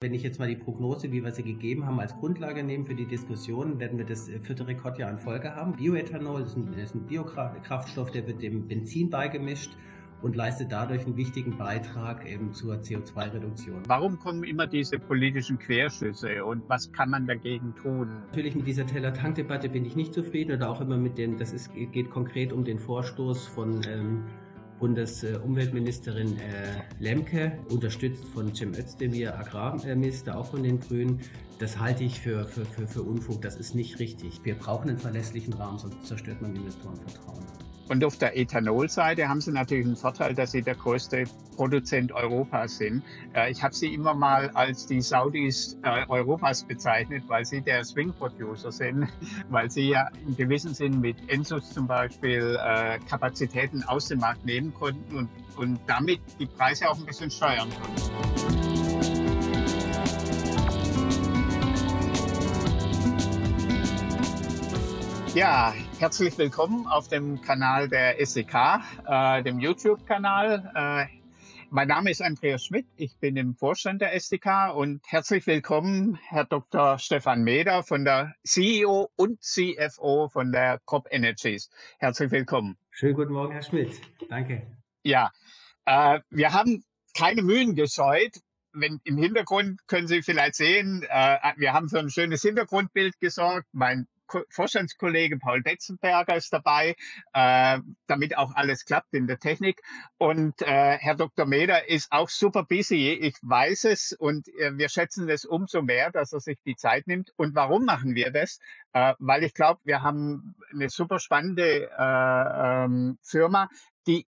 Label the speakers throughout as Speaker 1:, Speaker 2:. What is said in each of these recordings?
Speaker 1: Wenn ich jetzt mal die Prognose, wie wir sie gegeben haben, als Grundlage nehme für die Diskussion, werden wir das vierte Rekordjahr in Folge haben. Bioethanol ist ein, ist ein Biokraftstoff, der wird dem Benzin beigemischt und leistet dadurch einen wichtigen Beitrag eben zur CO2-Reduktion.
Speaker 2: Warum kommen immer diese politischen Querschüsse und was kann man dagegen tun?
Speaker 1: Natürlich mit dieser Teller-Tank-Debatte bin ich nicht zufrieden oder auch immer mit dem, das ist, geht konkret um den Vorstoß von ähm, Bundesumweltministerin äh, Lemke, unterstützt von Cem Özdemir, Agrarminister, auch von den Grünen. Das halte ich für, für, für, für Unfug. Das ist nicht richtig. Wir brauchen einen verlässlichen Rahmen, sonst zerstört man Investorenvertrauen.
Speaker 2: Und auf der Ethanolseite haben sie natürlich einen Vorteil, dass sie der größte Produzent Europas sind. Äh, ich habe sie immer mal als die Saudis äh, Europas bezeichnet, weil sie der Swing Producer sind, weil sie ja in gewissem Sinn mit Ensus zum Beispiel äh, Kapazitäten aus dem Markt nehmen konnten und, und damit die Preise auch ein bisschen steuern konnten. Ja, herzlich willkommen auf dem Kanal der SEK, äh, dem YouTube-Kanal. Äh, mein Name ist Andreas Schmidt, ich bin im Vorstand der SDK und herzlich willkommen, Herr Dr. Stefan Meder von der CEO und CFO von der Crop Energies. Herzlich willkommen.
Speaker 1: Schönen guten Morgen, Herr Schmidt. Danke.
Speaker 2: Ja, äh, wir haben keine Mühen gescheut, wenn im Hintergrund können Sie vielleicht sehen, äh, wir haben für ein schönes Hintergrundbild gesorgt. Mein Vorstandskollege Paul Betzenberger ist dabei, äh, damit auch alles klappt in der Technik. Und äh, Herr Dr. Meder ist auch super busy. Ich weiß es und äh, wir schätzen es umso mehr, dass er sich die Zeit nimmt. Und warum machen wir das? Äh, weil ich glaube, wir haben eine super spannende äh, ähm, Firma, die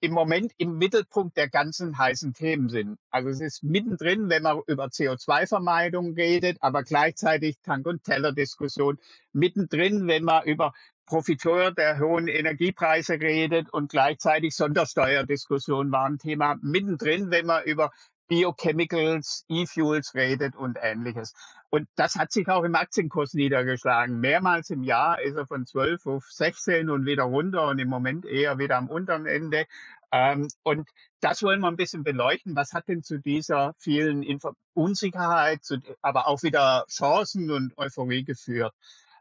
Speaker 2: im Moment im Mittelpunkt der ganzen heißen Themen sind. Also es ist mittendrin, wenn man über CO2-Vermeidung redet, aber gleichzeitig Tank- und Teller-Diskussion. Mittendrin, wenn man über Profiteur der hohen Energiepreise redet und gleichzeitig Sondersteuerdiskussion war ein Thema. Mittendrin, wenn man über Biochemicals, E-Fuels redet und ähnliches. Und das hat sich auch im Aktienkurs niedergeschlagen. Mehrmals im Jahr ist er von 12 auf 16 und wieder runter und im Moment eher wieder am unteren Ende. Ähm, und das wollen wir ein bisschen beleuchten. Was hat denn zu dieser vielen Info Unsicherheit, zu, aber auch wieder Chancen und Euphorie geführt?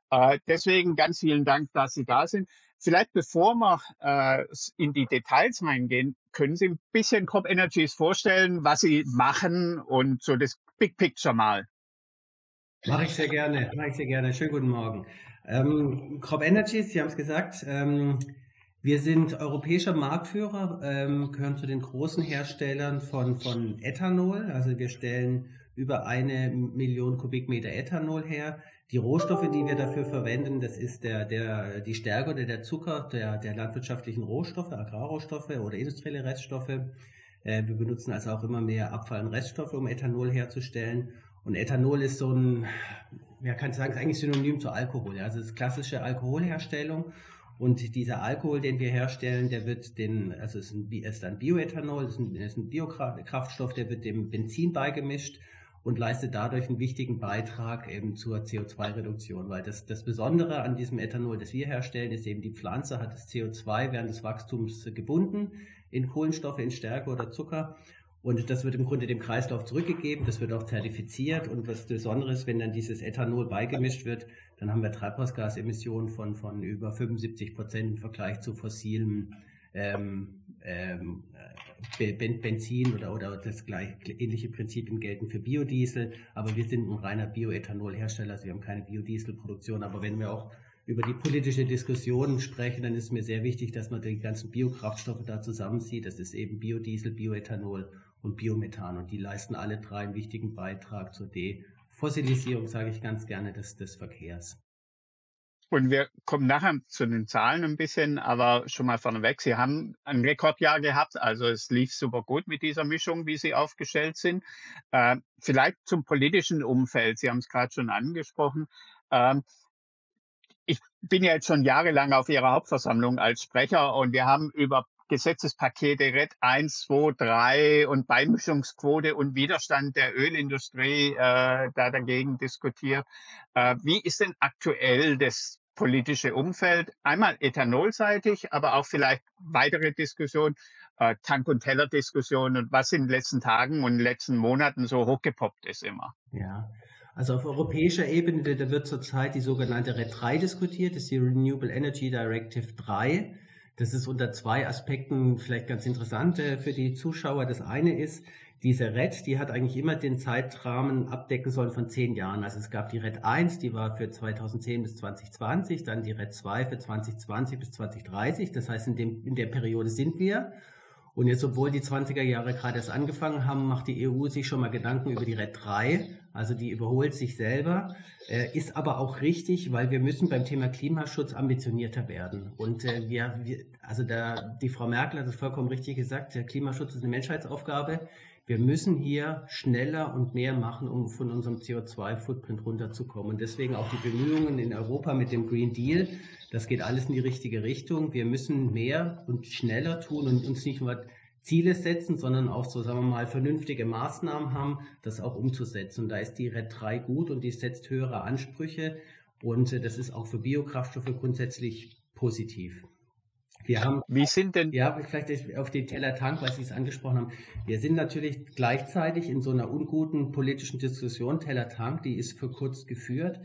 Speaker 2: Äh, deswegen ganz vielen Dank, dass Sie da sind. Vielleicht bevor wir äh, in die Details reingehen, können Sie ein bisschen Crop Energies vorstellen, was Sie machen und so das Big Picture mal.
Speaker 1: Mache ich sehr gerne, mache ich sehr gerne. Schönen guten Morgen. Ähm, Crop Energies, Sie haben es gesagt, ähm, wir sind europäischer Marktführer, ähm, gehören zu den großen Herstellern von, von Ethanol. Also wir stellen über eine Million Kubikmeter Ethanol her. Die Rohstoffe, die wir dafür verwenden, das ist der, der, die Stärke oder der Zucker der, der landwirtschaftlichen Rohstoffe, Agrarrohstoffe oder industrielle Reststoffe. Äh, wir benutzen also auch immer mehr Abfall- und Reststoffe, um Ethanol herzustellen. Und Ethanol ist so ein, ja, kann ich sagen, ist eigentlich synonym zu Alkohol. Also es ist klassische Alkoholherstellung. Und dieser Alkohol, den wir herstellen, der wird den, also es ist ein, Bioethanol, es ist ein Biokraftstoff, der wird dem Benzin beigemischt und leistet dadurch einen wichtigen Beitrag eben zur CO2-Reduktion, weil das, das Besondere an diesem Ethanol, das wir herstellen, ist eben die Pflanze hat das CO2 während des Wachstums gebunden in Kohlenstoffe, in Stärke oder Zucker und das wird im Grunde dem Kreislauf zurückgegeben, das wird auch zertifiziert. Und was Besonderes, wenn dann dieses Ethanol beigemischt wird, dann haben wir Treibhausgasemissionen von, von über 75 Prozent im Vergleich zu fossilen ähm, ähm, Benzin oder, oder das gleich, ähnliche Prinzipien gelten für Biodiesel, aber wir sind ein reiner Bioethanolhersteller, also wir haben keine Biodieselproduktion, aber wenn wir auch über die politische Diskussion sprechen, dann ist mir sehr wichtig, dass man die ganzen Biokraftstoffe da zusammensieht. Das ist eben Biodiesel, Bioethanol und Biomethan und die leisten alle drei einen wichtigen Beitrag zur Defossilisierung, sage ich ganz gerne, des, des Verkehrs.
Speaker 2: Und wir kommen nachher zu den Zahlen ein bisschen, aber schon mal vorneweg, Sie haben ein Rekordjahr gehabt, also es lief super gut mit dieser Mischung, wie Sie aufgestellt sind. Äh, vielleicht zum politischen Umfeld, Sie haben es gerade schon angesprochen. Ähm, ich bin ja jetzt schon jahrelang auf Ihrer Hauptversammlung als Sprecher und wir haben über Gesetzespakete RED 1, 2, 3 und Beimischungsquote und Widerstand der Ölindustrie äh, da dagegen diskutiert. Äh, wie ist denn aktuell das politische Umfeld? Einmal ethanolseitig, aber auch vielleicht weitere Diskussion äh, Tank- und Teller-Diskussion und was in den letzten Tagen und letzten Monaten so hochgepoppt ist immer.
Speaker 1: Ja, also auf europäischer Ebene, da wird zurzeit die sogenannte RED 3 diskutiert, das ist die Renewable Energy Directive 3. Das ist unter zwei Aspekten vielleicht ganz interessant äh, für die Zuschauer. Das eine ist, diese RED, die hat eigentlich immer den Zeitrahmen abdecken sollen von zehn Jahren. Also es gab die RED 1, die war für 2010 bis 2020, dann die RED 2 für 2020 bis 2030. Das heißt, in, dem, in der Periode sind wir. Und jetzt, obwohl die 20er Jahre gerade erst angefangen haben, macht die EU sich schon mal Gedanken über die RED 3. Also die überholt sich selber, äh, ist aber auch richtig, weil wir müssen beim Thema Klimaschutz ambitionierter werden. Und äh, wir, wir, also da, die Frau Merkel hat es vollkommen richtig gesagt, der Klimaschutz ist eine Menschheitsaufgabe. Wir müssen hier schneller und mehr machen, um von unserem CO2-Footprint runterzukommen. Und deswegen auch die Bemühungen in Europa mit dem Green Deal. Das geht alles in die richtige Richtung. Wir müssen mehr und schneller tun und uns nicht nur Ziele setzen, sondern auch so, sagen wir mal, vernünftige Maßnahmen haben, das auch umzusetzen. Und da ist die RED 3 gut und die setzt höhere Ansprüche. Und äh, das ist auch für Biokraftstoffe grundsätzlich positiv. Wir haben, Wie sind denn? Ja, vielleicht auf den Teller Tank, weil Sie es angesprochen haben. Wir sind natürlich gleichzeitig in so einer unguten politischen Diskussion. Teller Tank, die ist für kurz geführt.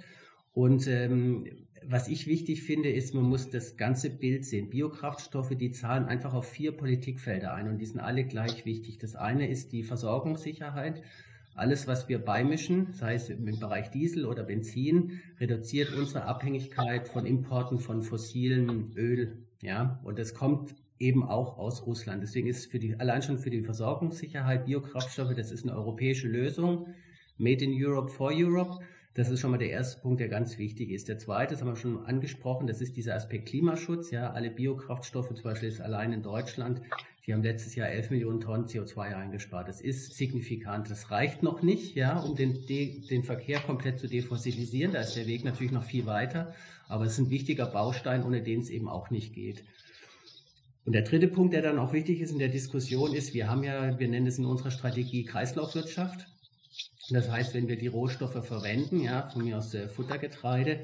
Speaker 1: Und ähm, was ich wichtig finde, ist, man muss das ganze Bild sehen. Biokraftstoffe, die zahlen einfach auf vier Politikfelder ein und die sind alle gleich wichtig. Das eine ist die Versorgungssicherheit. Alles, was wir beimischen, sei es im Bereich Diesel oder Benzin, reduziert unsere Abhängigkeit von Importen von fossilen Öl. Ja, und das kommt eben auch aus Russland. Deswegen ist für die, allein schon für die Versorgungssicherheit Biokraftstoffe, das ist eine europäische Lösung. Made in Europe for Europe. Das ist schon mal der erste Punkt, der ganz wichtig ist. Der zweite, das haben wir schon angesprochen, das ist dieser Aspekt Klimaschutz. Ja, alle Biokraftstoffe, zum Beispiel ist allein in Deutschland, die haben letztes Jahr 11 Millionen Tonnen CO2 eingespart. Das ist signifikant. Das reicht noch nicht, ja, um den, den Verkehr komplett zu defossilisieren. Da ist der Weg natürlich noch viel weiter. Aber es ist ein wichtiger Baustein, ohne den es eben auch nicht geht. Und der dritte Punkt, der dann auch wichtig ist in der Diskussion, ist, wir haben ja, wir nennen es in unserer Strategie Kreislaufwirtschaft. Das heißt, wenn wir die Rohstoffe verwenden, ja, von mir aus äh, Futtergetreide,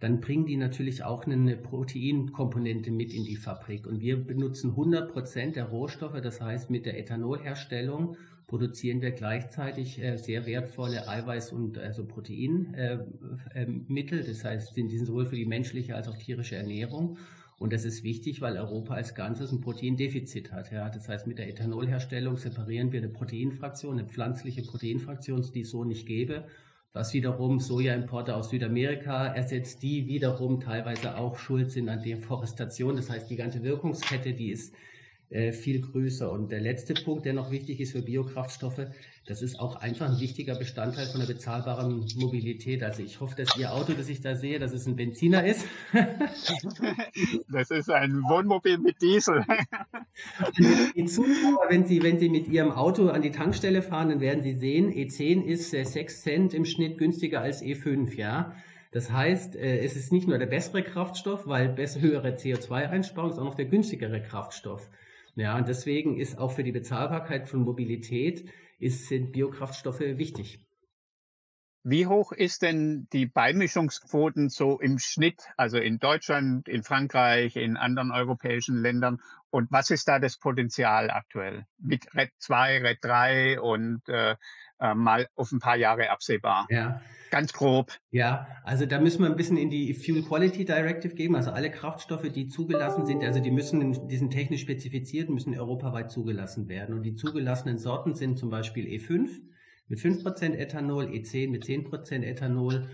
Speaker 1: dann bringen die natürlich auch eine Proteinkomponente mit in die Fabrik. Und wir benutzen 100 Prozent der Rohstoffe. Das heißt, mit der Ethanolherstellung produzieren wir gleichzeitig äh, sehr wertvolle Eiweiß- und also Proteinmittel. Äh, äh, das heißt, die sind sowohl für die menschliche als auch tierische Ernährung. Und das ist wichtig, weil Europa als Ganzes ein Proteindefizit hat. Ja. Das heißt, mit der Ethanolherstellung separieren wir eine Proteinfraktion, eine pflanzliche Proteinfraktion, die es so nicht gäbe, was wiederum Sojaimporte aus Südamerika ersetzt, die wiederum teilweise auch schuld sind an Deforestation. Das heißt, die ganze Wirkungskette, die ist äh, viel größer. Und der letzte Punkt, der noch wichtig ist für Biokraftstoffe, das ist auch einfach ein wichtiger Bestandteil von der bezahlbaren Mobilität. Also ich hoffe, dass Ihr Auto, das ich da sehe, dass es ein Benziner ist.
Speaker 2: das ist ein Wohnmobil mit Diesel.
Speaker 1: Die Zuschauer, wenn Sie, wenn Sie mit Ihrem Auto an die Tankstelle fahren, dann werden Sie sehen, E10 ist 6 äh, Cent im Schnitt günstiger als E5, ja. Das heißt, äh, es ist nicht nur der bessere Kraftstoff, weil höhere CO2-Einsparung, sondern auch der günstigere Kraftstoff. Ja, und deswegen ist auch für die Bezahlbarkeit von Mobilität ist, sind Biokraftstoffe wichtig.
Speaker 2: Wie hoch ist denn die Beimischungsquoten so im Schnitt, also in Deutschland, in Frankreich, in anderen europäischen Ländern? Und was ist da das Potenzial aktuell mit RED 2, RED 3 und äh, äh, mal auf ein paar Jahre absehbar?
Speaker 1: Ja,
Speaker 2: Ganz grob.
Speaker 1: Ja, also da müssen wir ein bisschen in die Fuel Quality Directive geben. Also alle Kraftstoffe, die zugelassen sind, also die müssen, die sind technisch spezifiziert, müssen europaweit zugelassen werden. Und die zugelassenen Sorten sind zum Beispiel E5 mit 5% Ethanol, E10 mit 10% Ethanol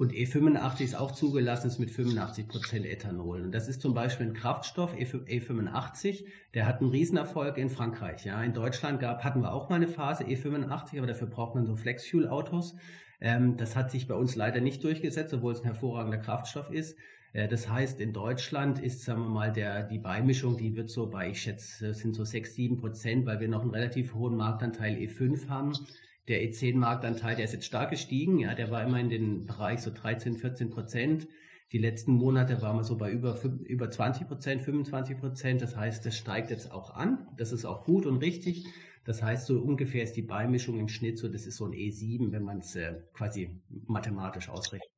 Speaker 1: und E85 ist auch zugelassen, ist mit 85% Ethanol. Und das ist zum Beispiel ein Kraftstoff, E85, der hat einen Riesenerfolg in Frankreich. Ja, in Deutschland gab, hatten wir auch mal eine Phase E85, aber dafür braucht man so Flex-Fuel-Autos. Ähm, das hat sich bei uns leider nicht durchgesetzt, obwohl es ein hervorragender Kraftstoff ist. Äh, das heißt, in Deutschland ist, sagen wir mal, der, die Beimischung, die wird so bei, ich schätze, sind so 6, 7 Prozent, weil wir noch einen relativ hohen Marktanteil E5 haben. Der E10-Marktanteil, der ist jetzt stark gestiegen, ja, der war immer in den Bereich so 13, 14 Prozent. Die letzten Monate waren wir so bei über, über 20 Prozent, 25 Prozent. Das heißt, das steigt jetzt auch an. Das ist auch gut und richtig. Das heißt, so ungefähr ist die Beimischung im Schnitt so, das ist so ein E7, wenn man es äh, quasi mathematisch ausrechnet.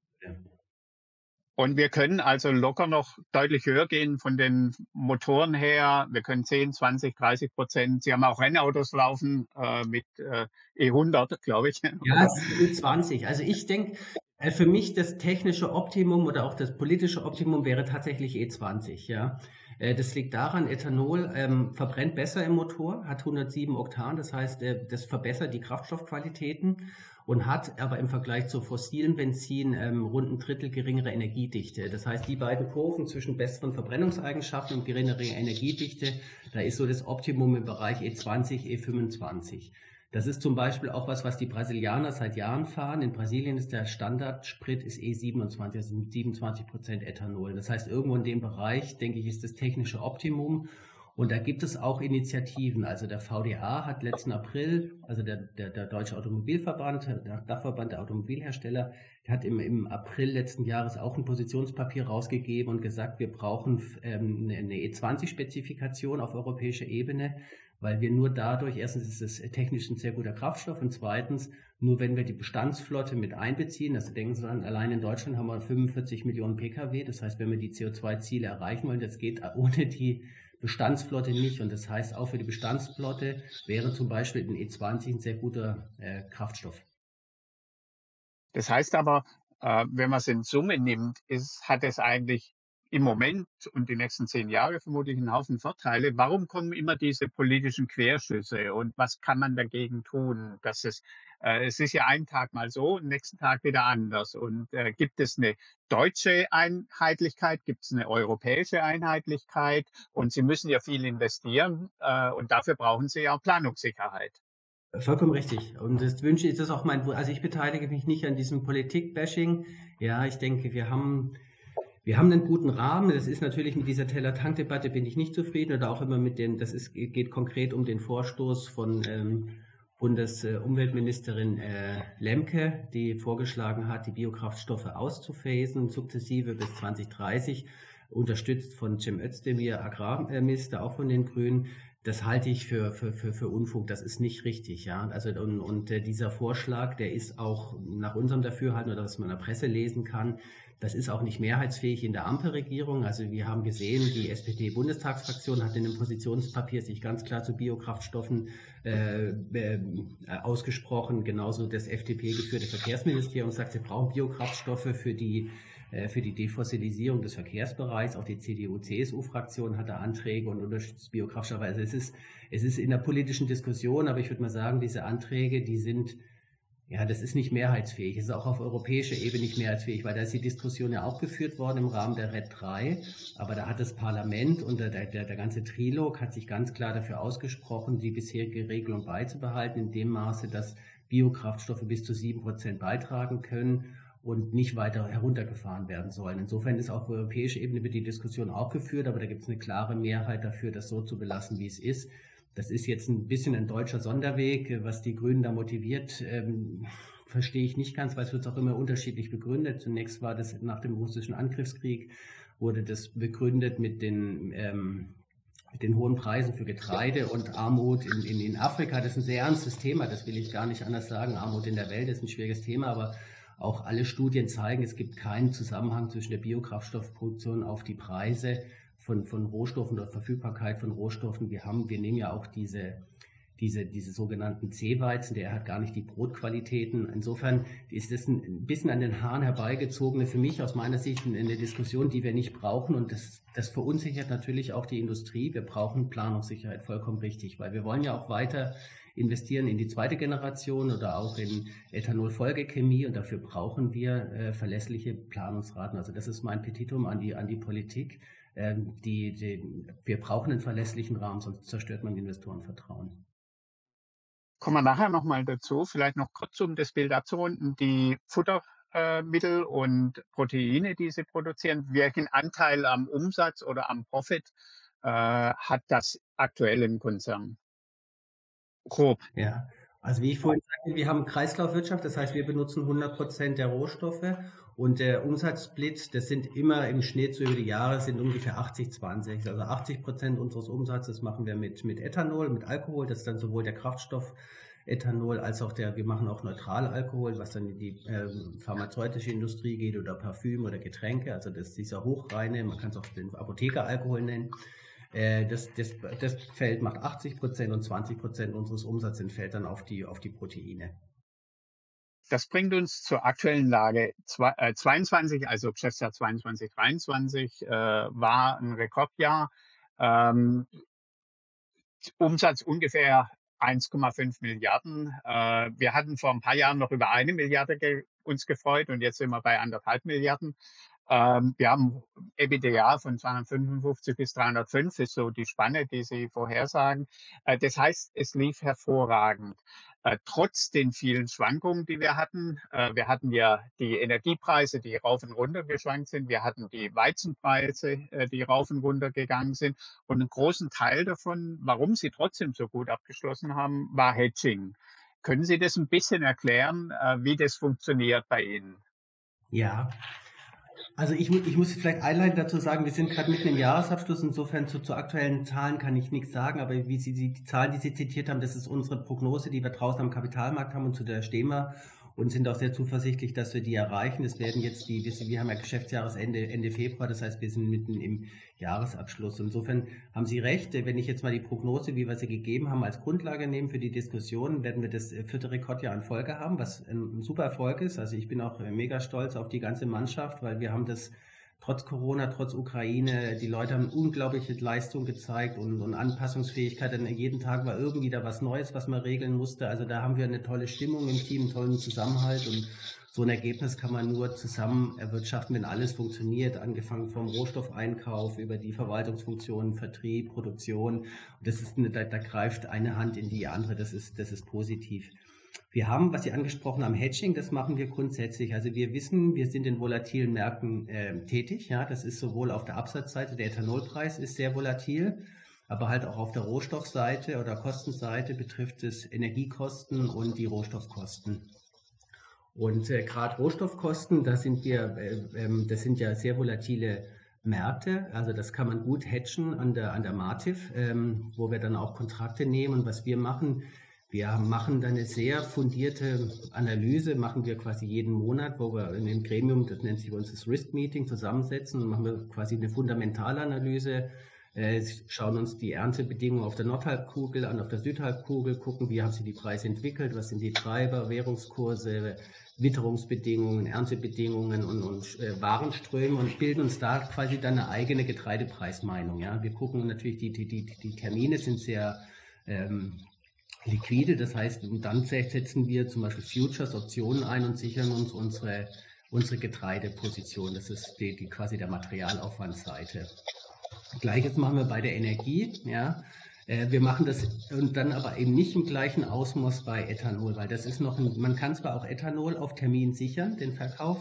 Speaker 2: Und wir können also locker noch deutlich höher gehen von den Motoren her. Wir können 10, 20, 30 Prozent. Sie haben auch Rennautos laufen äh, mit äh, E100, glaube ich.
Speaker 1: Ja, E20. Also ich denke, äh, für mich das technische Optimum oder auch das politische Optimum wäre tatsächlich E20. Ja, äh, das liegt daran, Ethanol ähm, verbrennt besser im Motor, hat 107 Oktan, das heißt, äh, das verbessert die Kraftstoffqualitäten und hat aber im Vergleich zu fossilen Benzin ähm, rund ein Drittel geringere Energiedichte. Das heißt, die beiden Kurven zwischen besseren Verbrennungseigenschaften und geringerer Energiedichte, da ist so das Optimum im Bereich E20, E25. Das ist zum Beispiel auch was, was die Brasilianer seit Jahren fahren. In Brasilien ist der Standardsprit ist E27, also mit 27 Prozent Ethanol. Das heißt, irgendwo in dem Bereich, denke ich, ist das technische Optimum. Und da gibt es auch Initiativen. Also der VDA hat letzten April, also der, der, der Deutsche Automobilverband, der Dachverband der Automobilhersteller, hat im, im April letzten Jahres auch ein Positionspapier rausgegeben und gesagt, wir brauchen ähm, eine E20-Spezifikation auf europäischer Ebene, weil wir nur dadurch, erstens ist es technisch ein sehr guter Kraftstoff und zweitens, nur wenn wir die Bestandsflotte mit einbeziehen, also denken Sie an, allein in Deutschland haben wir 45 Millionen Pkw, das heißt, wenn wir die CO2-Ziele erreichen wollen, das geht ohne die Bestandsflotte nicht. Und das heißt, auch für die Bestandsflotte wäre zum Beispiel ein E20 ein sehr guter äh, Kraftstoff.
Speaker 2: Das heißt aber, äh, wenn man es in Summe nimmt, ist, hat es eigentlich im Moment und die nächsten zehn Jahre vermutlich einen Haufen Vorteile. Warum kommen immer diese politischen Querschüsse und was kann man dagegen tun, dass es äh, es ist ja einen Tag mal so, nächsten Tag wieder anders. Und äh, gibt es eine deutsche Einheitlichkeit, gibt es eine europäische Einheitlichkeit? Und Sie müssen ja viel investieren äh, und dafür brauchen Sie ja auch Planungssicherheit.
Speaker 1: Vollkommen richtig. Und das wünsche ich, das auch mein, also ich beteilige mich nicht an diesem Politik-Bashing. Ja, ich denke, wir haben, wir haben einen guten Rahmen. Das ist natürlich mit dieser Teller-Tank-Debatte bin ich nicht zufrieden oder auch immer mit den, das ist, geht konkret um den Vorstoß von, ähm, Bundesumweltministerin äh, Lemke, die vorgeschlagen hat, die Biokraftstoffe auszuphasen, sukzessive bis 2030, unterstützt von Cem Özdemir, Agrarminister, auch von den Grünen. Das halte ich für, für, für, für Unfug. Das ist nicht richtig, ja. Also, und, und äh, dieser Vorschlag, der ist auch nach unserem Dafürhalten oder was man in der Presse lesen kann, das ist auch nicht mehrheitsfähig in der Ampelregierung. Also wir haben gesehen, die SPD-Bundestagsfraktion hat in dem Positionspapier sich ganz klar zu Biokraftstoffen äh, äh, ausgesprochen. Genauso das FDP-geführte Verkehrsministerium sagt, wir brauchen Biokraftstoffe für die äh, für die Defossilisierung des Verkehrsbereichs. Auch die CDU-CSU-Fraktion hatte Anträge und unterstützt Biokraftstoffe. Also es ist, es ist in der politischen Diskussion, aber ich würde mal sagen, diese Anträge, die sind ja, das ist nicht mehrheitsfähig. Es ist auch auf europäischer Ebene nicht mehrheitsfähig, weil da ist die Diskussion ja auch geführt worden im Rahmen der RED 3. Aber da hat das Parlament und der, der, der ganze Trilog hat sich ganz klar dafür ausgesprochen, die bisherige Regelung beizubehalten, in dem Maße, dass Biokraftstoffe bis zu sieben Prozent beitragen können und nicht weiter heruntergefahren werden sollen. Insofern ist auf europäischer Ebene wird die Diskussion auch geführt, aber da gibt es eine klare Mehrheit dafür, das so zu belassen, wie es ist. Das ist jetzt ein bisschen ein deutscher Sonderweg, was die Grünen da motiviert. Ähm, verstehe ich nicht ganz, weil es wird auch immer unterschiedlich begründet. Zunächst war das nach dem russischen Angriffskrieg, wurde das begründet mit den, ähm, mit den hohen Preisen für Getreide und Armut in, in, in Afrika. Das ist ein sehr ernstes Thema, das will ich gar nicht anders sagen. Armut in der Welt ist ein schwieriges Thema, aber auch alle Studien zeigen, es gibt keinen Zusammenhang zwischen der Biokraftstoffproduktion auf die Preise von, von Rohstoffen oder Verfügbarkeit von Rohstoffen. Wir haben, wir nehmen ja auch diese, diese, diese sogenannten C-Weizen, der hat gar nicht die Brotqualitäten. Insofern ist das ein bisschen an den Haaren herbeigezogene, für mich aus meiner Sicht eine Diskussion, die wir nicht brauchen. Und das, das verunsichert natürlich auch die Industrie. Wir brauchen Planungssicherheit, vollkommen richtig, weil wir wollen ja auch weiter investieren in die zweite Generation oder auch in Ethanolfolgechemie und dafür brauchen wir äh, verlässliche Planungsraten. Also das ist mein Petitum an die, an die Politik ähm, die, die, wir brauchen einen verlässlichen Rahmen, sonst zerstört man Investorenvertrauen.
Speaker 2: Kommen wir nachher nochmal dazu, vielleicht noch kurz um das Bild abzurunden. Die Futtermittel und Proteine, die sie produzieren, welchen Anteil am Umsatz oder am Profit äh, hat das aktuell im Konzern?
Speaker 1: Grob. Ja, also wie ich vorhin sagte, wir haben Kreislaufwirtschaft, das heißt, wir benutzen 100 Prozent der Rohstoffe und der Umsatzsplit, das sind immer im Schnitt so über die Jahre, sind ungefähr 80-20. Also 80 Prozent unseres Umsatzes machen wir mit, mit Ethanol, mit Alkohol. Das ist dann sowohl der Kraftstoff Ethanol als auch der, wir machen auch Neutralalkohol, was dann in die äh, pharmazeutische Industrie geht oder Parfüm oder Getränke. Also das ist dieser hochreine, man kann es auch den Apothekeralkohol nennen. Äh, das, das, das Feld macht 80 Prozent und 20 Prozent unseres Umsatzes entfällt dann auf die, auf die Proteine.
Speaker 2: Das bringt uns zur aktuellen Lage. Zwei, äh, 22, also Geschäftsjahr 22, 23 äh, war ein Rekordjahr. Ähm, Umsatz ungefähr 1,5 Milliarden. Äh, wir hatten vor ein paar Jahren noch über eine Milliarde uns gefreut und jetzt sind wir bei anderthalb Milliarden. Ähm, wir haben EBITDA von 255 bis 305, ist so die Spanne, die Sie vorhersagen. Äh, das heißt, es lief hervorragend. Äh, trotz den vielen Schwankungen, die wir hatten. Äh, wir hatten ja die Energiepreise, die rauf und runter geschwankt sind. Wir hatten die Weizenpreise, äh, die rauf und runter gegangen sind. Und einen großen Teil davon, warum sie trotzdem so gut abgeschlossen haben, war Hedging. Können Sie das ein bisschen erklären, wie das funktioniert bei Ihnen?
Speaker 1: Ja, also ich, ich muss vielleicht einleitend dazu sagen, wir sind gerade mitten im Jahresabschluss, insofern zu, zu aktuellen Zahlen kann ich nichts sagen, aber wie Sie die Zahlen, die Sie zitiert haben, das ist unsere Prognose, die wir draußen am Kapitalmarkt haben und zu der stehen wir und sind auch sehr zuversichtlich, dass wir die erreichen. Es werden jetzt die, wir haben ja Geschäftsjahresende Ende Februar, das heißt, wir sind mitten im Jahresabschluss. Insofern haben Sie recht. Wenn ich jetzt mal die Prognose, wie wir sie gegeben haben, als Grundlage nehmen für die Diskussion, werden wir das vierte Rekordjahr in Folge haben, was ein super Erfolg ist. Also ich bin auch mega stolz auf die ganze Mannschaft, weil wir haben das trotz Corona, trotz Ukraine, die Leute haben unglaubliche Leistung gezeigt und, und Anpassungsfähigkeit. Denn jeden Tag war irgendwie da was Neues, was man regeln musste. Also da haben wir eine tolle Stimmung im Team, einen tollen Zusammenhalt und so ein Ergebnis kann man nur zusammen erwirtschaften, wenn alles funktioniert, angefangen vom Rohstoffeinkauf über die Verwaltungsfunktionen, Vertrieb, Produktion. Das ist eine, da, da greift eine Hand in die andere. Das ist, das ist positiv. Wir haben, was Sie angesprochen haben, Hedging, das machen wir grundsätzlich. Also wir wissen, wir sind in volatilen Märkten äh, tätig. Ja, das ist sowohl auf der Absatzseite, der Ethanolpreis ist sehr volatil, aber halt auch auf der Rohstoffseite oder Kostenseite betrifft es Energiekosten und die Rohstoffkosten. Und äh, gerade Rohstoffkosten, da sind wir, äh, äh, das sind ja sehr volatile Märkte. Also das kann man gut hatchen an der an der Mativ, ähm, wo wir dann auch Kontrakte nehmen. Und was wir machen, wir machen dann eine sehr fundierte Analyse, machen wir quasi jeden Monat, wo wir in dem Gremium, das nennt sich bei uns das Risk Meeting, zusammensetzen und machen wir quasi eine Fundamentalanalyse, äh, schauen uns die Erntebedingungen auf der Nordhalbkugel an, auf der Südhalbkugel, gucken, wie haben sich die Preise entwickelt, was sind die Treiber, Währungskurse, Witterungsbedingungen, Erntebedingungen und, und äh, Warenströme und bilden uns da quasi dann eine eigene Getreidepreismeinung. Ja? Wir gucken natürlich, die, die, die, die Termine sind sehr ähm, liquide. Das heißt, dann setzen wir zum Beispiel Futures, Optionen ein und sichern uns unsere, unsere Getreideposition. Das ist die, die quasi der Materialaufwandsseite. Gleiches machen wir bei der Energie. Ja. Äh, wir machen das und dann aber eben nicht im gleichen Ausmaß bei Ethanol, weil das ist noch, ein, man kann zwar auch Ethanol auf Termin sichern, den Verkauf,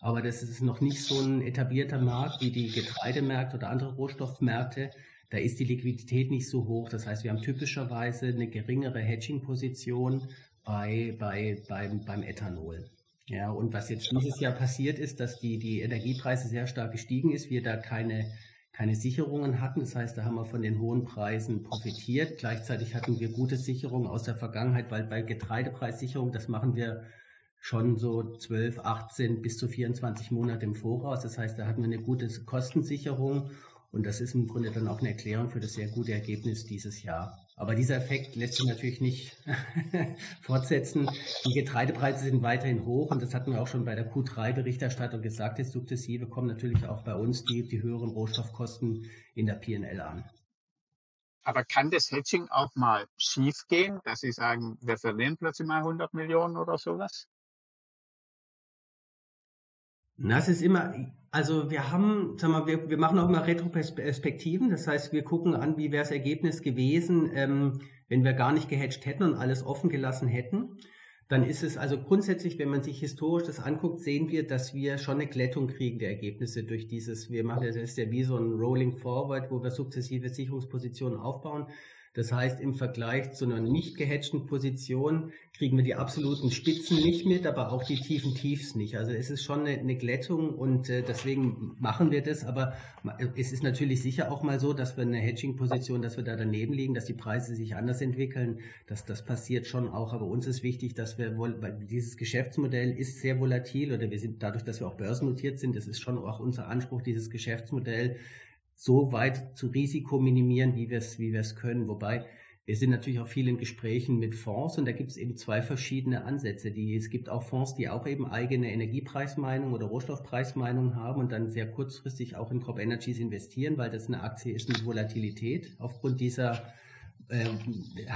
Speaker 1: aber das ist noch nicht so ein etablierter Markt wie die Getreidemärkte oder andere Rohstoffmärkte da ist die Liquidität nicht so hoch. Das heißt, wir haben typischerweise eine geringere Hedging-Position bei, bei, beim, beim Ethanol. Ja, und was jetzt dieses Jahr passiert ist, dass die, die Energiepreise sehr stark gestiegen ist, wir da keine, keine Sicherungen hatten. Das heißt, da haben wir von den hohen Preisen profitiert. Gleichzeitig hatten wir gute Sicherungen aus der Vergangenheit, weil bei Getreidepreissicherung, das machen wir schon so 12, 18 bis zu 24 Monate im Voraus. Das heißt, da hatten wir eine gute Kostensicherung und das ist im Grunde dann auch eine Erklärung für das sehr gute Ergebnis dieses Jahr. Aber dieser Effekt lässt sich natürlich nicht fortsetzen. Die Getreidepreise sind weiterhin hoch und das hatten wir auch schon bei der Q3-Berichterstattung gesagt. Jetzt sukzessive kommen natürlich auch bei uns die, die höheren Rohstoffkosten in der PNL an.
Speaker 2: Aber kann das Hedging auch mal schief gehen, dass Sie sagen, wir verlieren plötzlich mal 100 Millionen oder sowas?
Speaker 1: Na, es ist immer, also wir haben, sag mal, wir, wir machen auch immer Retroperspektiven. Das heißt, wir gucken an, wie wäre das Ergebnis gewesen, ähm, wenn wir gar nicht gehatcht hätten und alles offen gelassen hätten. Dann ist es also grundsätzlich, wenn man sich historisch das anguckt, sehen wir, dass wir schon eine Glättung kriegen der Ergebnisse durch dieses, wir machen das ist ja wie so ein Rolling Forward, wo wir sukzessive Sicherungspositionen aufbauen. Das heißt, im Vergleich zu einer nicht gehatchten Position kriegen wir die absoluten Spitzen nicht mit, aber auch die tiefen Tiefs nicht. Also es ist schon eine, eine Glättung und äh, deswegen machen wir das. Aber es ist natürlich sicher auch mal so, dass wir eine Hedging-Position, dass wir da daneben liegen, dass die Preise sich anders entwickeln. Das, das passiert schon auch. Aber uns ist wichtig, dass wir, weil dieses Geschäftsmodell ist sehr volatil oder wir sind dadurch, dass wir auch börsennotiert sind, das ist schon auch unser Anspruch, dieses Geschäftsmodell so weit zu Risiko minimieren, wie wir es wie können. Wobei wir sind natürlich auch viel in Gesprächen mit Fonds und da gibt es eben zwei verschiedene Ansätze. Die, es gibt auch Fonds, die auch eben eigene Energiepreismeinung oder Rohstoffpreismeinung haben und dann sehr kurzfristig auch in Crop Energies investieren, weil das eine Aktie ist mit Volatilität. Aufgrund dieser äh,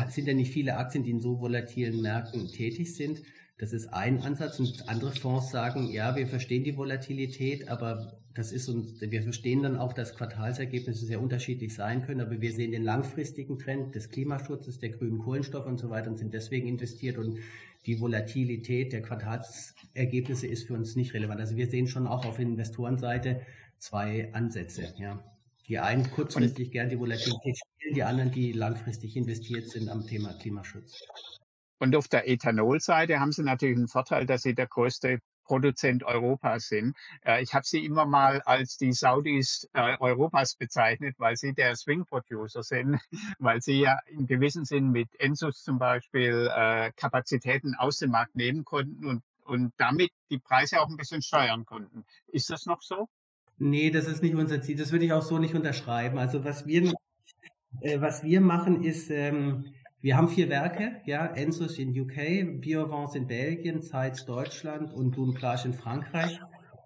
Speaker 1: sind ja nicht viele Aktien, die in so volatilen Märkten tätig sind. Das ist ein Ansatz und andere Fonds sagen, ja, wir verstehen die Volatilität, aber das ist uns, wir verstehen dann auch, dass Quartalsergebnisse sehr unterschiedlich sein können, aber wir sehen den langfristigen Trend des Klimaschutzes, der grünen Kohlenstoffe und so weiter und sind deswegen investiert und die Volatilität der Quartalsergebnisse ist für uns nicht relevant. Also wir sehen schon auch auf Investorenseite zwei Ansätze, ja. Die einen kurzfristig gern die Volatilität spielen, die anderen, die langfristig investiert sind am Thema Klimaschutz.
Speaker 2: Und auf der Ethanolseite haben Sie natürlich einen Vorteil, dass Sie der größte Produzent Europas sind. Äh, ich habe sie immer mal als die Saudis äh, Europas bezeichnet, weil sie der Swing Producer sind, weil sie ja in gewissem Sinn mit Ensus zum Beispiel äh, Kapazitäten aus dem Markt nehmen konnten und, und damit die Preise auch ein bisschen steuern konnten. Ist das noch so?
Speaker 1: Nee, das ist nicht unser Ziel. Das würde ich auch so nicht unterschreiben. Also was wir, äh, was wir machen ist, ähm, wir haben vier Werke, ja, Ensus in UK, Biovance in Belgien, Zeitz Deutschland und Dunklage in Frankreich.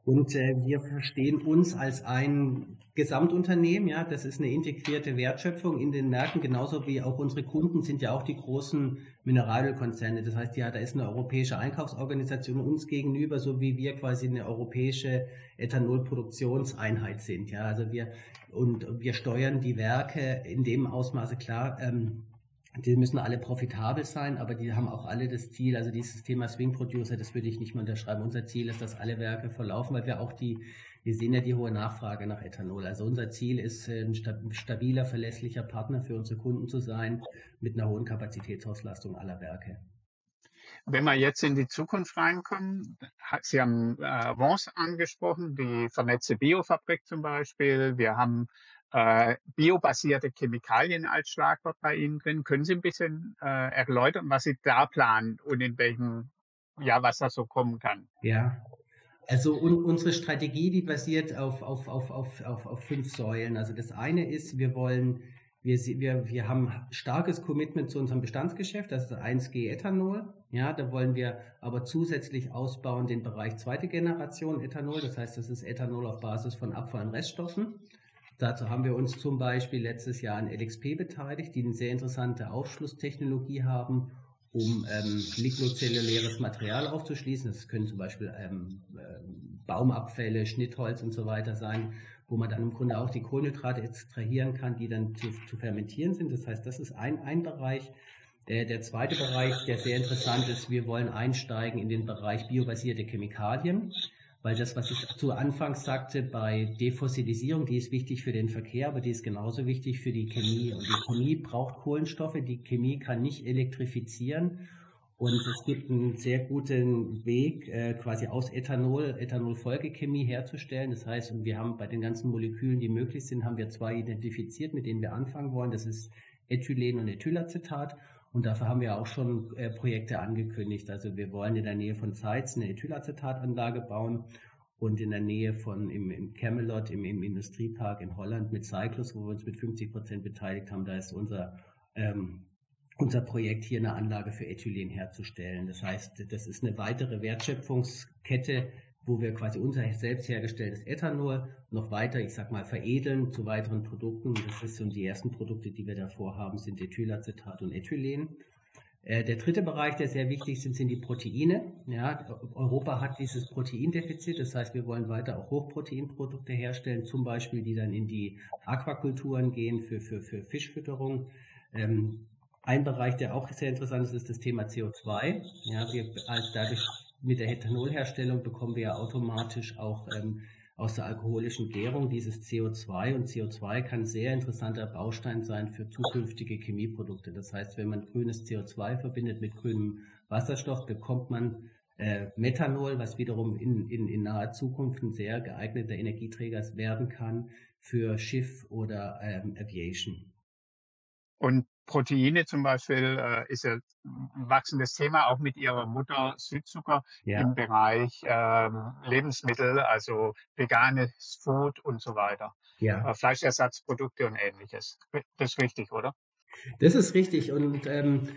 Speaker 1: Und äh, wir verstehen uns als ein Gesamtunternehmen, ja, das ist eine integrierte Wertschöpfung in den Märkten, genauso wie auch unsere Kunden sind ja auch die großen Mineralölkonzerne. Das heißt, ja, da ist eine europäische Einkaufsorganisation uns gegenüber, so wie wir quasi eine europäische Ethanolproduktionseinheit sind. Ja, also wir und wir steuern die Werke in dem Ausmaße klar. Ähm, die müssen alle profitabel sein, aber die haben auch alle das Ziel, also dieses Thema Swing Producer, das würde ich nicht mehr unterschreiben. Unser Ziel ist, dass alle Werke verlaufen, weil wir auch die, wir sehen ja die hohe Nachfrage nach Ethanol. Also unser Ziel ist, ein stabiler, verlässlicher Partner für unsere Kunden zu sein, mit einer hohen Kapazitätsauslastung aller Werke.
Speaker 2: Wenn wir jetzt in die Zukunft reinkommen, Sie haben äh, Vance angesprochen, die vernetzte Biofabrik zum Beispiel. Wir haben äh, biobasierte Chemikalien als Schlagwort bei Ihnen drin. Können Sie ein bisschen äh, erläutern, was Sie da planen und in welchem, ja, was da so kommen kann?
Speaker 1: Ja. Also un unsere Strategie, die basiert auf, auf, auf, auf, auf, auf fünf Säulen. Also das eine ist, wir wollen, wir, wir, wir haben starkes Commitment zu unserem Bestandsgeschäft, das ist 1G Ethanol. Ja, da wollen wir aber zusätzlich ausbauen den Bereich zweite Generation Ethanol. Das heißt, das ist Ethanol auf Basis von Abfall- und Reststoffen. Dazu haben wir uns zum Beispiel letztes Jahr an LXP beteiligt, die eine sehr interessante Aufschlusstechnologie haben, um ähm, lignozelluläres Material aufzuschließen. Das können zum Beispiel ähm, ähm, Baumabfälle, Schnittholz und so weiter sein, wo man dann im Grunde auch die Kohlenhydrate extrahieren kann, die dann zu, zu fermentieren sind. Das heißt, das ist ein, ein Bereich. Der, der zweite Bereich, der sehr interessant ist, wir wollen einsteigen in den Bereich biobasierte Chemikalien. Weil das, was ich zu Anfang sagte, bei Defossilisierung, die ist wichtig für den Verkehr, aber die ist genauso wichtig für die Chemie. Und die Chemie braucht Kohlenstoffe, die Chemie kann nicht elektrifizieren. Und es gibt einen sehr guten Weg, äh, quasi aus Ethanol, Ethanolfolgechemie herzustellen. Das heißt, wir haben bei den ganzen Molekülen, die möglich sind, haben wir zwei identifiziert, mit denen wir anfangen wollen. Das ist Ethylen und Ethylacetat. Und dafür haben wir auch schon äh, Projekte angekündigt. Also wir wollen in der Nähe von Zeitz eine Ethylacetat-Anlage bauen und in der Nähe von im, im Camelot, im, im Industriepark in Holland mit Cyclus, wo wir uns mit 50 Prozent beteiligt haben, da ist unser ähm, unser Projekt hier eine Anlage für Ethylen herzustellen. Das heißt, das ist eine weitere Wertschöpfungskette, wo wir quasi unser selbst hergestelltes Ethanol noch weiter, ich sag mal, veredeln zu weiteren Produkten. Das ist so die ersten Produkte, die wir davor haben, sind Ethylacetat und Ethylen. Äh, der dritte Bereich, der sehr wichtig sind, sind die Proteine. Ja, Europa hat dieses Proteindefizit, das heißt, wir wollen weiter auch Hochproteinprodukte herstellen, zum Beispiel, die dann in die Aquakulturen gehen für, für, für Fischfütterung. Ähm, ein Bereich, der auch sehr interessant ist, ist das Thema CO2. Ja, wir, also dadurch mit der Ethanolherstellung bekommen wir ja automatisch auch ähm, aus der alkoholischen Gärung, dieses CO2. Und CO2 kann sehr interessanter Baustein sein für zukünftige Chemieprodukte. Das heißt, wenn man grünes CO2 verbindet mit grünem Wasserstoff, bekommt man äh, Methanol, was wiederum in, in, in naher Zukunft ein sehr geeigneter Energieträger werden kann für Schiff oder ähm, Aviation.
Speaker 2: Und Proteine zum Beispiel äh, ist ja ein wachsendes Thema, auch mit ihrer Mutter Südzucker ja. im Bereich ähm, Lebensmittel, also veganes Food und so weiter. Ja. Äh, Fleischersatzprodukte und ähnliches. Das ist richtig, oder?
Speaker 1: Das ist richtig und ähm,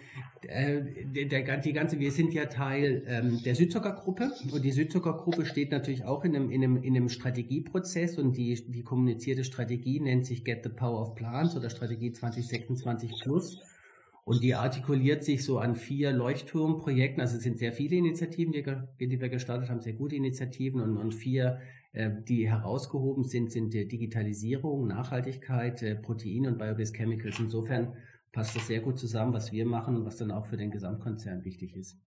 Speaker 1: äh, der, die ganze, wir sind ja Teil ähm, der Südzuckergruppe und die Südzuckergruppe steht natürlich auch in einem, in einem, in einem Strategieprozess und die, die kommunizierte Strategie nennt sich Get the Power of Plants oder Strategie 2026 Plus und die artikuliert sich so an vier Leuchtturmprojekten, also es sind sehr viele Initiativen, die, die wir gestartet haben, sehr gute Initiativen und, und vier die herausgehoben sind, sind Digitalisierung, Nachhaltigkeit, äh, Protein und Biobased Chemicals. Insofern passt das sehr gut zusammen, was wir machen, was dann auch für den Gesamtkonzern wichtig ist.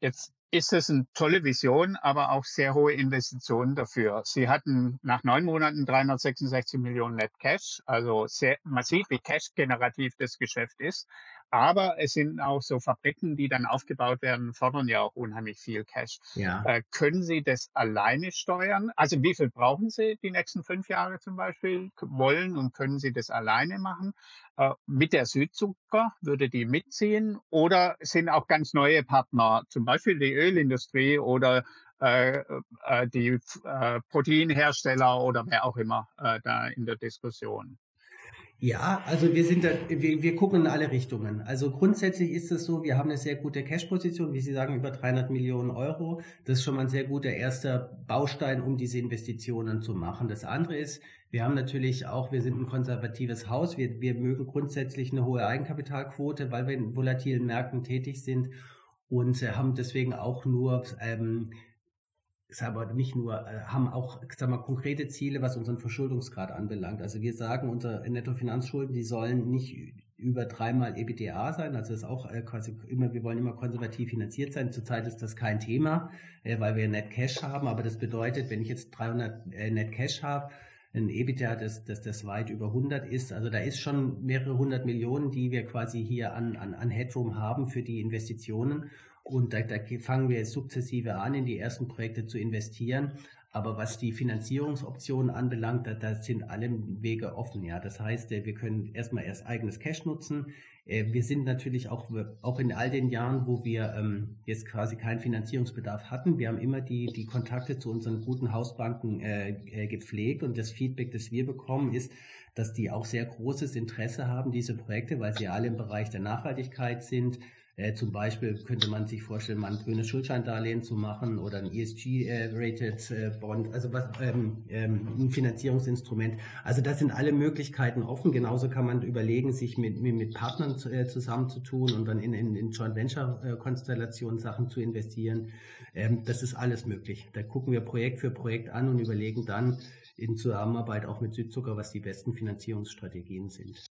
Speaker 2: Jetzt ist es eine tolle Vision, aber auch sehr hohe Investitionen dafür. Sie hatten nach neun Monaten 366 Millionen Net Cash, also sehr massiv, wie cash-generativ das Geschäft ist. Aber es sind auch so Fabriken, die dann aufgebaut werden, fordern ja auch unheimlich viel Cash. Ja. Äh, können Sie das alleine steuern? Also wie viel brauchen Sie die nächsten fünf Jahre zum Beispiel? Wollen und können Sie das alleine machen? Äh, mit der Südzucker würde die mitziehen? Oder sind auch ganz neue Partner, zum Beispiel die Ölindustrie oder äh, äh, die äh, Proteinhersteller oder wer auch immer da in der Diskussion?
Speaker 1: Ja, also wir sind da, wir, wir gucken in alle Richtungen. Also grundsätzlich ist es so, wir haben eine sehr gute Cash-Position, wie Sie sagen, über 300 Millionen Euro. Das ist schon mal ein sehr guter erster Baustein, um diese Investitionen zu machen. Das andere ist, wir haben natürlich auch, wir sind ein konservatives Haus. Wir, wir mögen grundsätzlich eine hohe Eigenkapitalquote, weil wir in volatilen Märkten tätig sind und äh, haben deswegen auch nur ähm, aber nicht nur, äh, haben auch sag mal, konkrete Ziele, was unseren Verschuldungsgrad anbelangt. Also wir sagen, unsere Nettofinanzschulden, die sollen nicht über dreimal EBITDA sein. Also das ist auch äh, quasi immer, wir wollen immer konservativ finanziert sein. Zurzeit ist das kein Thema, äh, weil wir Net Cash haben. Aber das bedeutet, wenn ich jetzt 300 Net Cash habe, ein EBITDA, das, das, das weit über 100 ist. Also da ist schon mehrere hundert Millionen, die wir quasi hier an, an, an Headroom haben für die Investitionen. Und da, da fangen wir sukzessive an, in die ersten Projekte zu investieren. Aber was die Finanzierungsoptionen anbelangt, da, da sind alle Wege offen. Ja, das heißt, äh, wir können erstmal erst eigenes Cash nutzen. Äh, wir sind natürlich auch, auch in all den Jahren, wo wir ähm, jetzt quasi keinen Finanzierungsbedarf hatten, wir haben immer die, die Kontakte zu unseren guten Hausbanken äh, äh gepflegt und das Feedback, das wir bekommen, ist, dass die auch sehr großes Interesse haben, diese Projekte, weil sie alle im Bereich der Nachhaltigkeit sind, äh, zum Beispiel könnte man sich vorstellen, mal ein grünes Schuldscheindarlehen zu machen oder ein ESG-rated äh, Bond, also was, ähm, ähm, ein Finanzierungsinstrument. Also das sind alle Möglichkeiten offen. Genauso kann man überlegen, sich mit, mit, mit Partnern zu, äh, zusammenzutun und dann in, in, in Joint Venture-Konstellationen Sachen zu investieren. Ähm, das ist alles möglich. Da gucken wir Projekt für Projekt an und überlegen dann in Zusammenarbeit auch mit Südzucker, was die besten Finanzierungsstrategien sind.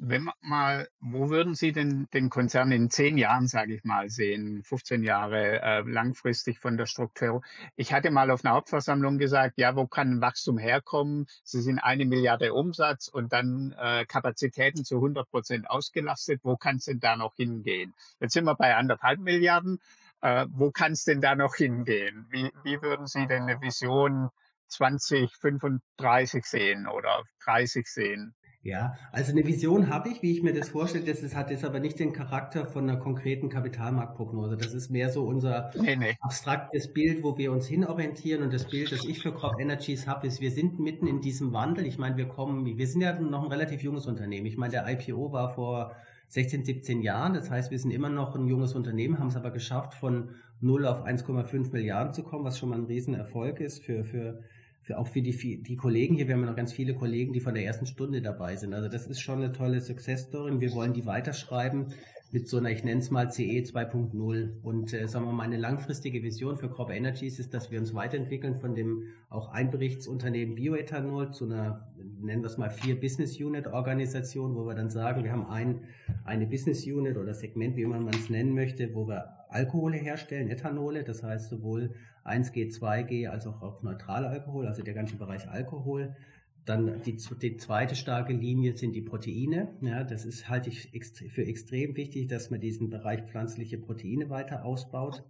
Speaker 2: Wenn man mal, wo würden Sie denn den Konzern in zehn Jahren, sage ich mal, sehen, 15 Jahre äh, langfristig von der Struktur? Ich hatte mal auf einer Hauptversammlung gesagt, ja, wo kann Wachstum herkommen? Sie sind eine Milliarde Umsatz und dann äh, Kapazitäten zu 100 Prozent ausgelastet. Wo kann es denn da noch hingehen? Jetzt sind wir bei anderthalb Milliarden. Äh, wo kann es denn da noch hingehen? Wie, wie würden Sie denn eine Vision 2035 sehen oder 30 sehen?
Speaker 1: Ja, also eine Vision habe ich, wie ich mir das vorstelle. Das ist, hat jetzt aber nicht den Charakter von einer konkreten Kapitalmarktprognose. Das ist mehr so unser nee, nee. abstraktes Bild, wo wir uns hinorientieren. Und das Bild, das ich für Crop Energies habe, ist, wir sind mitten in diesem Wandel. Ich meine, wir kommen, wir sind ja noch ein relativ junges Unternehmen. Ich meine, der IPO war vor 16, 17 Jahren. Das heißt, wir sind immer noch ein junges Unternehmen, haben es aber geschafft, von 0 auf 1,5 Milliarden zu kommen, was schon mal ein Riesenerfolg ist für, für für, auch für die, die Kollegen hier, wir haben ja noch ganz viele Kollegen, die von der ersten Stunde dabei sind. Also das ist schon eine tolle Success Story und wir wollen die weiterschreiben. mit so einer, ich nenne es mal CE 2.0. Und äh, sagen wir mal, eine langfristige Vision für Crop Energies ist, dass wir uns weiterentwickeln von dem auch Einberichtsunternehmen Bioethanol zu einer, nennen wir es mal, vier Business Unit Organisation, wo wir dann sagen, wir haben ein, eine Business Unit oder Segment, wie man es nennen möchte, wo wir Alkohole herstellen, Ethanole, das heißt sowohl 1G, 2G als auch, auch neutraler Alkohol, also der ganze Bereich Alkohol. Dann die, die, zweite starke Linie sind die Proteine. Ja, das ist halte ich für extrem wichtig, dass man diesen Bereich pflanzliche Proteine weiter ausbaut.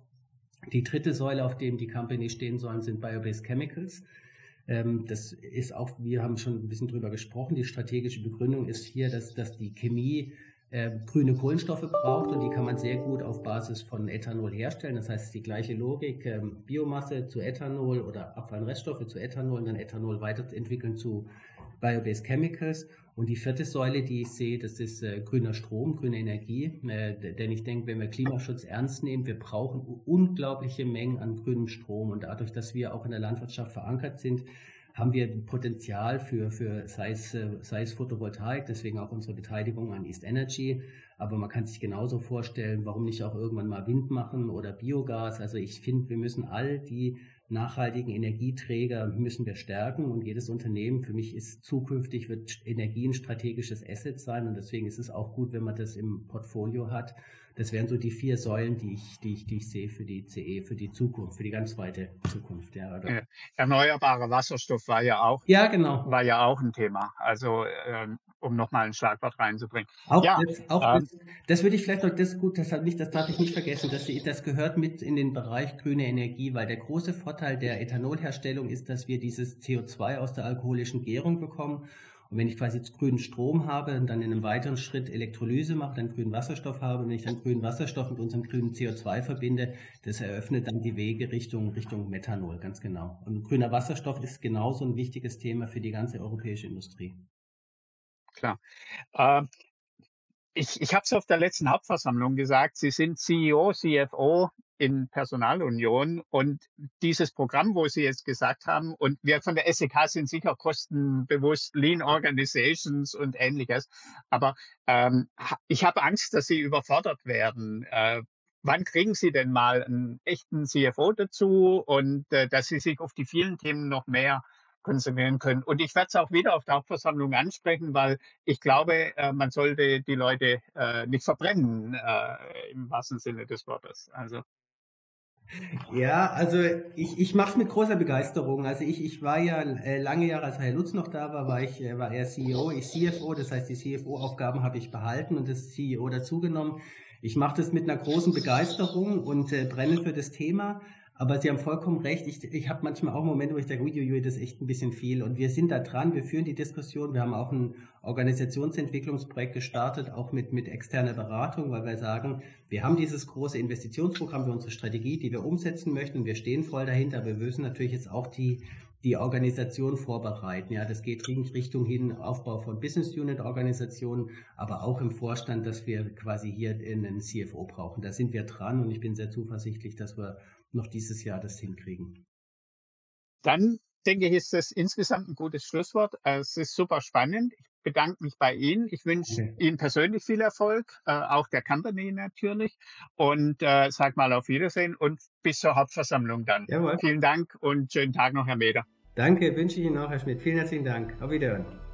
Speaker 1: Die dritte Säule, auf dem die Company stehen sollen, sind Biobased Chemicals. Ähm, das ist auch, wir haben schon ein bisschen drüber gesprochen. Die strategische Begründung ist hier, dass, dass die Chemie äh, grüne Kohlenstoffe braucht und die kann man sehr gut auf Basis von Ethanol herstellen. Das heißt, die gleiche Logik, ähm, Biomasse zu Ethanol oder Abfallreststoffe zu Ethanol und dann Ethanol weiterentwickeln zu Biobased Chemicals. Und die vierte Säule, die ich sehe, das ist äh, grüner Strom, grüne Energie. Äh, denn ich denke, wenn wir Klimaschutz ernst nehmen, wir brauchen unglaubliche Mengen an grünem Strom. Und dadurch, dass wir auch in der Landwirtschaft verankert sind, haben wir Potenzial für, für sei, es, äh, sei es Photovoltaik, deswegen auch unsere Beteiligung an East Energy. Aber man kann sich genauso vorstellen, warum nicht auch irgendwann mal Wind machen oder Biogas. Also ich finde, wir müssen all die nachhaltigen Energieträger müssen wir stärken und jedes Unternehmen, für mich ist zukünftig, wird Energie ein strategisches Asset sein und deswegen ist es auch gut, wenn man das im Portfolio hat. Das wären so die vier Säulen, die ich, die ich, die ich sehe für die CE, für die Zukunft, für die ganz weite Zukunft. Ja,
Speaker 2: oder? Erneuerbarer Wasserstoff war ja auch,
Speaker 1: ja, genau.
Speaker 2: war ja auch ein Thema. Also ähm, um nochmal ein Schlagwort reinzubringen.
Speaker 1: Auch, ja, das, auch ähm, das, das, würde ich vielleicht noch, das gut, das, nicht, das darf ich nicht vergessen, dass das gehört mit in den Bereich grüne Energie, weil der große Vorteil der Ethanolherstellung ist, dass wir dieses CO2 aus der alkoholischen Gärung bekommen. Und wenn ich quasi jetzt grünen Strom habe und dann in einem weiteren Schritt Elektrolyse mache, dann grünen Wasserstoff habe, wenn ich dann grünen Wasserstoff mit unserem grünen CO2 verbinde, das eröffnet dann die Wege Richtung, Richtung Methanol, ganz genau. Und grüner Wasserstoff ist genauso ein wichtiges Thema für die ganze europäische Industrie
Speaker 2: klar. Äh, ich ich habe es auf der letzten Hauptversammlung gesagt, Sie sind CEO, CFO in Personalunion und dieses Programm, wo Sie jetzt gesagt haben, und wir von der SEK sind sicher kostenbewusst, Lean Organizations und ähnliches, aber ähm, ich habe Angst, dass Sie überfordert werden. Äh, wann kriegen Sie denn mal einen echten CFO dazu und äh, dass Sie sich auf die vielen Themen noch mehr konsumieren können. Und ich werde es auch wieder auf der Hauptversammlung ansprechen, weil ich glaube, äh, man sollte die Leute äh, nicht verbrennen, äh, im wahrsten Sinne des Wortes. Also.
Speaker 1: Ja, also ich, ich mache es mit großer Begeisterung. Also ich, ich war ja äh, lange Jahre, als Herr Lutz noch da war, war ich äh, war er CEO, ich CFO. Das heißt, die CFO-Aufgaben habe ich behalten und das CEO dazugenommen. Ich mache das mit einer großen Begeisterung und äh, brenne für das Thema. Aber Sie haben vollkommen recht. Ich, ich habe manchmal auch Momente, wo ich denke, uiuiui, das ist echt ein bisschen viel. Und wir sind da dran, wir führen die Diskussion. Wir haben auch ein Organisationsentwicklungsprojekt gestartet, auch mit, mit externer Beratung, weil wir sagen, wir haben dieses große Investitionsprogramm für unsere Strategie, die wir umsetzen möchten. Wir stehen voll dahinter. Wir müssen natürlich jetzt auch die, die Organisation vorbereiten. Ja, das geht Richtung hin Aufbau von Business Unit Organisationen, aber auch im Vorstand, dass wir quasi hier einen CFO brauchen. Da sind wir dran und ich bin sehr zuversichtlich, dass wir noch dieses Jahr das hinkriegen.
Speaker 2: Dann denke ich, ist das insgesamt ein gutes Schlusswort. Es ist super spannend. Ich bedanke mich bei Ihnen. Ich wünsche okay. Ihnen persönlich viel Erfolg, äh, auch der Company natürlich. Und äh, sag mal auf Wiedersehen und bis zur Hauptversammlung dann. Jawohl. Vielen Dank und schönen Tag noch, Herr Meder.
Speaker 1: Danke, wünsche ich Ihnen auch, Herr Schmidt. Vielen herzlichen Dank. Auf Wiedersehen.